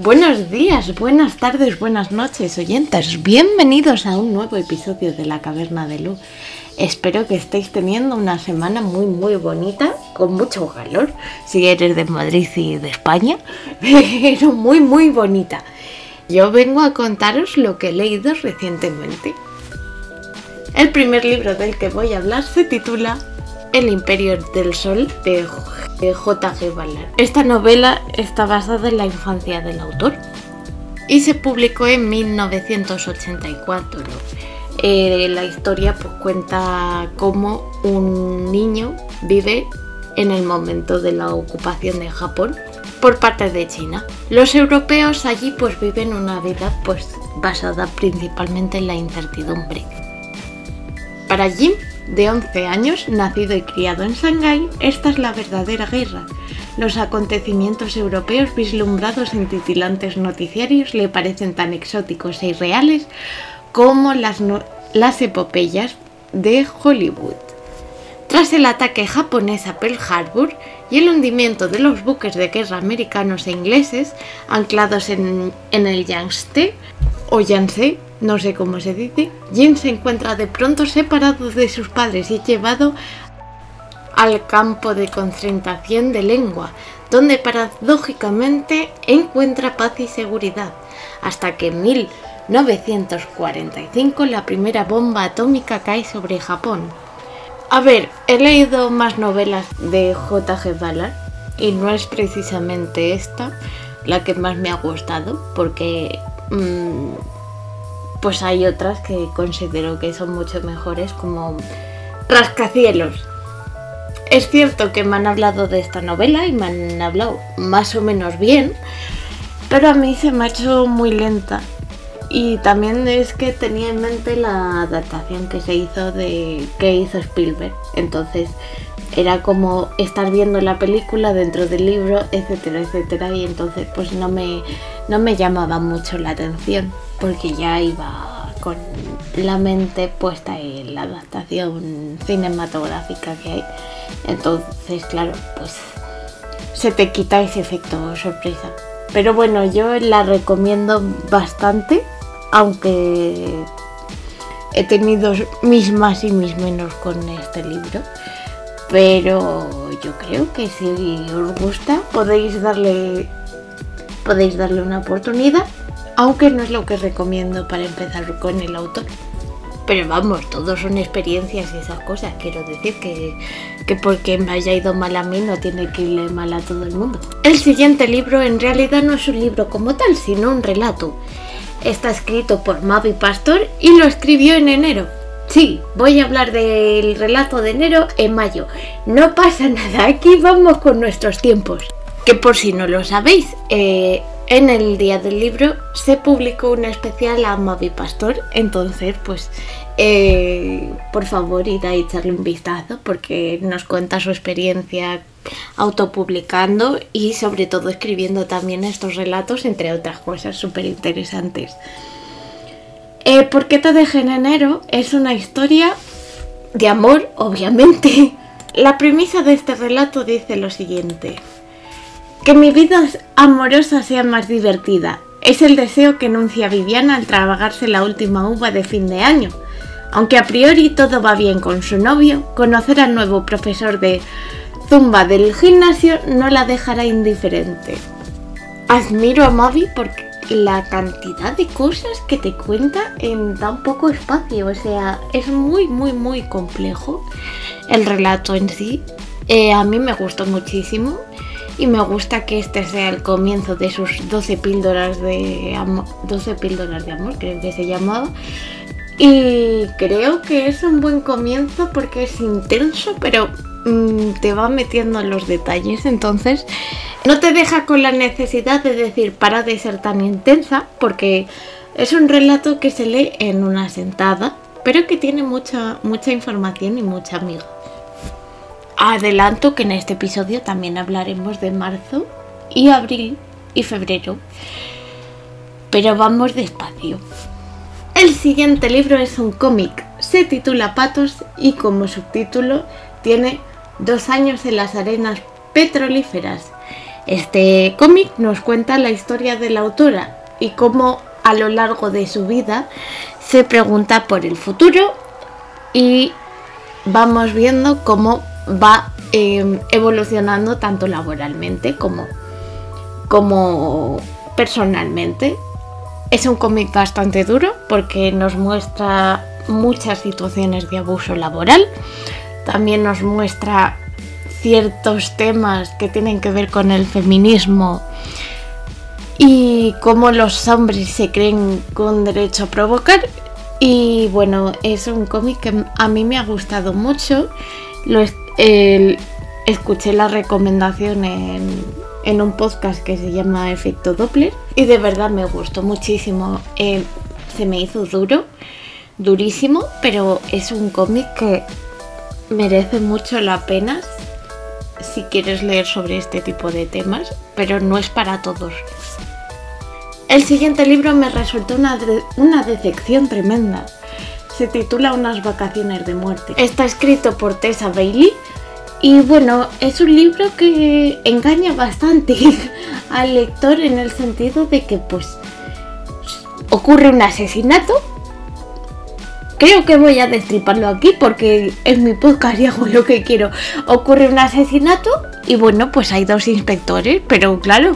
Buenos días, buenas tardes, buenas noches, oyentes. Bienvenidos a un nuevo episodio de La Caverna de Luz. Espero que estéis teniendo una semana muy, muy bonita, con mucho calor, si eres de Madrid y de España, pero muy, muy bonita. Yo vengo a contaros lo que he leído recientemente. El primer libro del que voy a hablar se titula El Imperio del Sol de J.G. Ballard. Esta novela está basada en la infancia del autor y se publicó en 1984. Eh, la historia pues, cuenta cómo un niño vive en el momento de la ocupación de Japón por parte de China. Los europeos allí pues viven una vida pues basada principalmente en la incertidumbre. Para Jim de 11 años, nacido y criado en Shanghái, esta es la verdadera guerra. Los acontecimientos europeos vislumbrados en titilantes noticiarios le parecen tan exóticos e irreales como las, las epopeyas de Hollywood. Tras el ataque japonés a Pearl Harbor y el hundimiento de los buques de guerra americanos e ingleses anclados en, en el Yangtze o Yangtze, no sé cómo se dice, Jin se encuentra de pronto separado de sus padres y llevado al campo de concentración de lengua, donde paradójicamente encuentra paz y seguridad, hasta que en 1945 la primera bomba atómica cae sobre Japón. A ver, he leído más novelas de J.G. Ballard y no es precisamente esta la que más me ha gustado, porque mm, pues hay otras que considero que son mucho mejores como Rascacielos. Es cierto que me han hablado de esta novela y me han hablado más o menos bien, pero a mí se me ha hecho muy lenta. Y también es que tenía en mente la adaptación que se hizo de que hizo Spielberg. Entonces era como estar viendo la película dentro del libro, etcétera, etcétera. Y entonces pues no me, no me llamaba mucho la atención porque ya iba con la mente puesta en la adaptación cinematográfica que hay. Entonces, claro, pues se te quita ese efecto sorpresa. Pero bueno, yo la recomiendo bastante, aunque he tenido mis más y mis menos con este libro. Pero yo creo que si os gusta podéis darle podéis darle una oportunidad aunque no es lo que recomiendo para empezar con el autor. Pero vamos, todos son experiencias y esas cosas. Quiero decir que, que porque me haya ido mal a mí no tiene que irle mal a todo el mundo. El siguiente libro en realidad no es un libro como tal, sino un relato. Está escrito por Mavi Pastor y lo escribió en enero. Sí, voy a hablar del relato de enero en mayo. No pasa nada, aquí vamos con nuestros tiempos. Que por si no lo sabéis, eh, en el día del libro se publicó una especial a Mavi Pastor, entonces pues eh, por favor id a echarle un vistazo porque nos cuenta su experiencia autopublicando y sobre todo escribiendo también estos relatos, entre otras cosas súper interesantes. Eh, ¿Por qué te dejé en enero? Es una historia de amor, obviamente. La premisa de este relato dice lo siguiente. Que mi vida amorosa sea más divertida. Es el deseo que enuncia Viviana al trabajarse la última uva de fin de año. Aunque a priori todo va bien con su novio, conocer al nuevo profesor de zumba del gimnasio no la dejará indiferente. Admiro a Mavi porque la cantidad de cosas que te cuenta en tan poco espacio, o sea, es muy, muy, muy complejo el relato en sí. Eh, a mí me gustó muchísimo y me gusta que este sea el comienzo de sus 12 píldoras de amor, 12 píldoras de amor, creo que se llamaba. Y creo que es un buen comienzo porque es intenso, pero mm, te va metiendo en los detalles, entonces no te deja con la necesidad de decir para de ser tan intensa, porque es un relato que se lee en una sentada, pero que tiene mucha, mucha información y mucha amiga. Adelanto que en este episodio también hablaremos de marzo y abril y febrero. Pero vamos despacio. El siguiente libro es un cómic. Se titula Patos y como subtítulo tiene Dos años en las arenas petrolíferas. Este cómic nos cuenta la historia de la autora y cómo a lo largo de su vida se pregunta por el futuro y vamos viendo cómo va eh, evolucionando tanto laboralmente como, como personalmente. Es un cómic bastante duro porque nos muestra muchas situaciones de abuso laboral. También nos muestra ciertos temas que tienen que ver con el feminismo y cómo los hombres se creen con derecho a provocar. Y bueno, es un cómic que a mí me ha gustado mucho. Lo escuché la recomendación en, en, un podcast que se llama Efecto Doppler y de verdad me gustó muchísimo. Eh, se me hizo duro, durísimo, pero es un cómic que merece mucho la pena si quieres leer sobre este tipo de temas, pero no es para todos. El siguiente libro me resultó una, una decepción tremenda. Se titula Unas vacaciones de muerte. Está escrito por Tessa Bailey y bueno, es un libro que engaña bastante al lector en el sentido de que pues ocurre un asesinato creo que voy a destriparlo aquí porque es mi podcast hago lo que quiero. Ocurre un asesinato y bueno, pues hay dos inspectores, pero claro,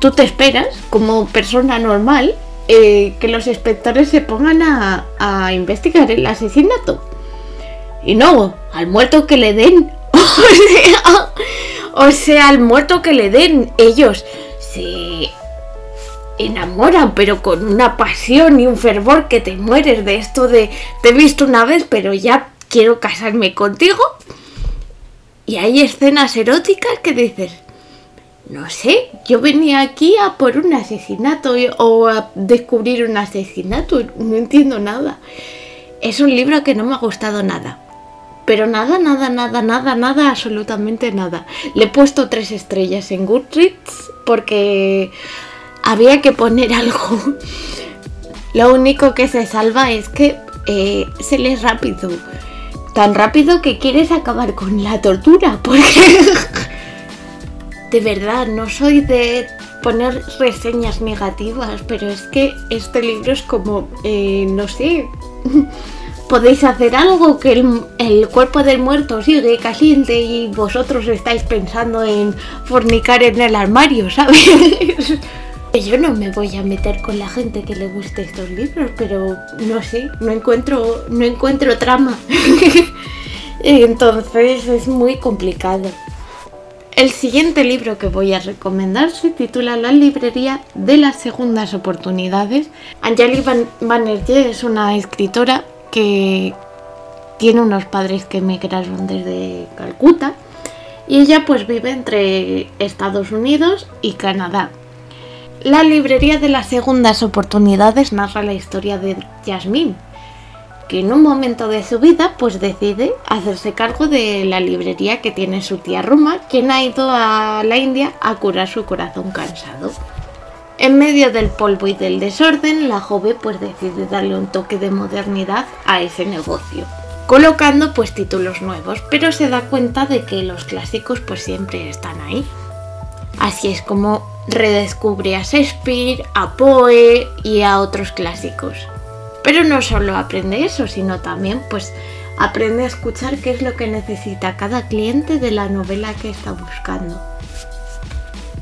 tú te esperas como persona normal eh, que los inspectores se pongan a, a investigar el asesinato. Y no, al muerto que le den. o sea, al muerto que le den ellos se enamoran, pero con una pasión y un fervor que te mueres de esto de te he visto una vez, pero ya quiero casarme contigo. Y hay escenas eróticas que dices, no sé, yo venía aquí a por un asesinato o a descubrir un asesinato, no entiendo nada. Es un libro que no me ha gustado nada. Pero nada, nada, nada, nada, nada, absolutamente nada. Le he puesto tres estrellas en Goodreads porque había que poner algo. Lo único que se salva es que eh, se lee rápido. Tan rápido que quieres acabar con la tortura. Porque de verdad no soy de poner reseñas negativas, pero es que este libro es como, eh, no sé, podéis hacer algo que el, el, cuerpo del muerto sigue caliente y vosotros estáis pensando en fornicar en el armario, ¿sabes? Yo no me voy a meter con la gente que le guste estos libros, pero no sé, no encuentro, no encuentro trama. Entonces es muy complicado. El siguiente libro que voy a recomendar se titula La librería de las segundas oportunidades. Anjali Van Banerjee es una escritora que tiene unos padres que emigraron desde Calcuta y ella pues vive entre Estados Unidos y Canadá. La librería de las segundas oportunidades narra la historia de Yasmín, que en un momento de su vida pues decide hacerse cargo de la librería que tiene su tía Ruma, quien ha ido a la India a curar su corazón cansado. En medio del polvo y del desorden, la joven pues decide darle un toque de modernidad a ese negocio, colocando pues títulos nuevos, pero se da cuenta de que los clásicos pues siempre están ahí. Así es como redescubre a Shakespeare, a Poe y a otros clásicos. Pero no solo aprende eso, sino también pues aprende a escuchar qué es lo que necesita cada cliente de la novela que está buscando.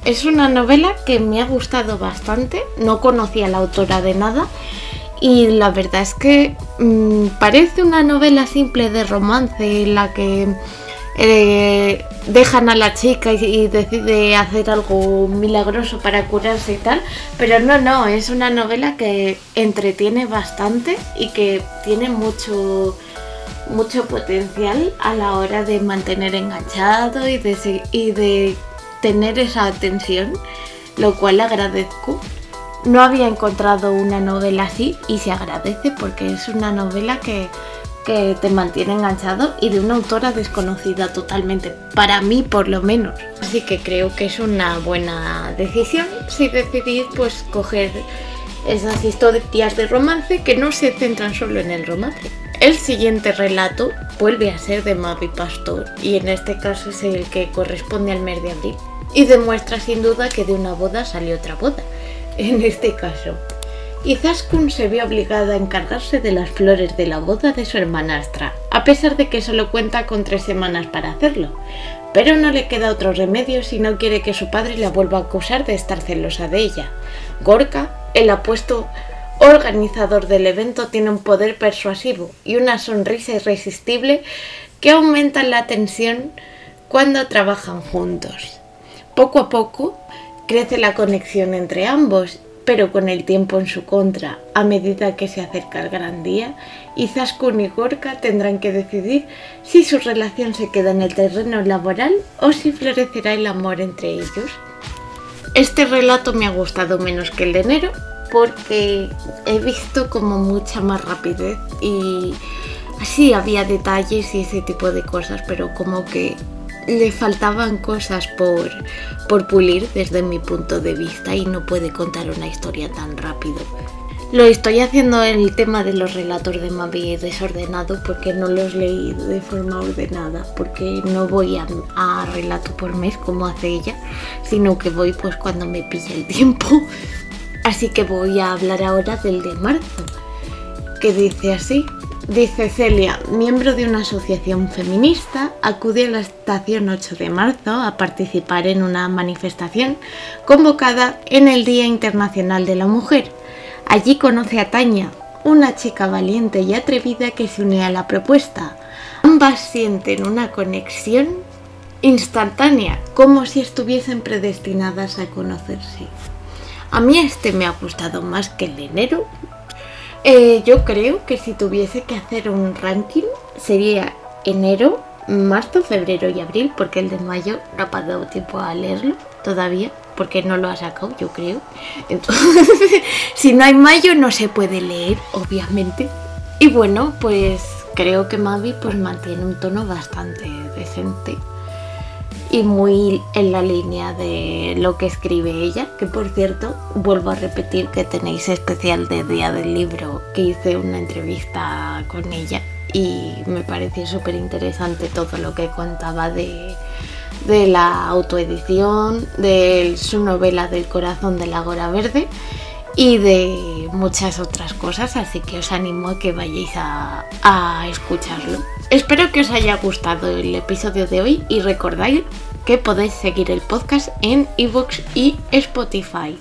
Es una novela que me ha gustado bastante, no conocía a la autora de nada y la verdad es que mmm, parece una novela simple de romance en la que eh, dejan a la chica y, decide hacer algo milagroso para curarse y tal, pero no, no, es una novela que entretiene bastante y que tiene mucho mucho potencial a la hora de mantener enganchado y de, y de tener esa atención, lo cual agradezco. No había encontrado una novela así y se agradece porque es una novela que que te mantiene enganchado y de una autora desconocida totalmente, para mí por lo menos. Así que creo que es una buena decisión si decidís pues coger esas historias de romance que no se centran solo en el romance. El siguiente relato vuelve a ser de Mavi Pastor y en este caso es el que corresponde al mes de abril. y demuestra sin duda que de una boda salió otra boda, en este caso. Y Zaskun se vio obligada a encargarse de las flores de la boda de su hermanastra, a pesar de que solo cuenta con tres semanas para hacerlo. Pero no le queda otro remedio si no quiere que su padre la vuelva a acusar de estar celosa de ella. Gorka, el apuesto organizador del evento, tiene un poder persuasivo y una sonrisa irresistible que aumentan la tensión cuando trabajan juntos. Poco a poco crece la conexión entre ambos, pero con el tiempo en su contra, a medida que se acerca el gran día, Izaskun y Gorka tendrán que decidir si su relación se queda en el terreno laboral o si florecerá el amor entre ellos. Este relato me ha gustado menos que el de enero porque he visto como mucha más rapidez y sí había detalles y ese tipo de cosas, pero como que le faltaban cosas por, por pulir desde mi punto de vista y no puede contar una historia tan rápido. Lo estoy haciendo en el tema de los relatos de Mavi desordenado porque no los leí de forma ordenada, porque no voy a, a, relato por mes como hace ella, sino que voy pues cuando me pilla el tiempo. Así que voy a hablar ahora del de marzo, que dice así. Dice Celia, miembro de una asociación feminista, acude a la estación 8 de marzo a participar en una manifestación convocada en el Día Internacional de la Mujer. Allí conoce a Tania, una chica valiente y atrevida que se une a la propuesta. Ambas sienten una conexión instantánea, como si estuviesen predestinadas a conocerse. A mí este me ha gustado más que el de enero, eh, yo creo que si tuviese que hacer un ranking sería enero, marzo, febrero y abril, porque el de mayo no ha dado tiempo a leerlo todavía, porque no lo ha sacado, yo creo. Entonces, si no hay mayo no se puede leer, obviamente. Y bueno, pues creo que Mavi pues mantiene un tono bastante decente y muy en la línea de lo que escribe ella, que por cierto vuelvo a repetir que tenéis especial de Día del Libro, que hice una entrevista con ella y me pareció súper interesante todo lo que contaba de, de la autoedición, de su novela del corazón de la Gora Verde y de muchas otras cosas, así que os animo a que vayáis a, a escucharlo. Espero que os haya gustado el episodio de hoy y recordáis que podéis seguir el podcast en iVoox y Spotify.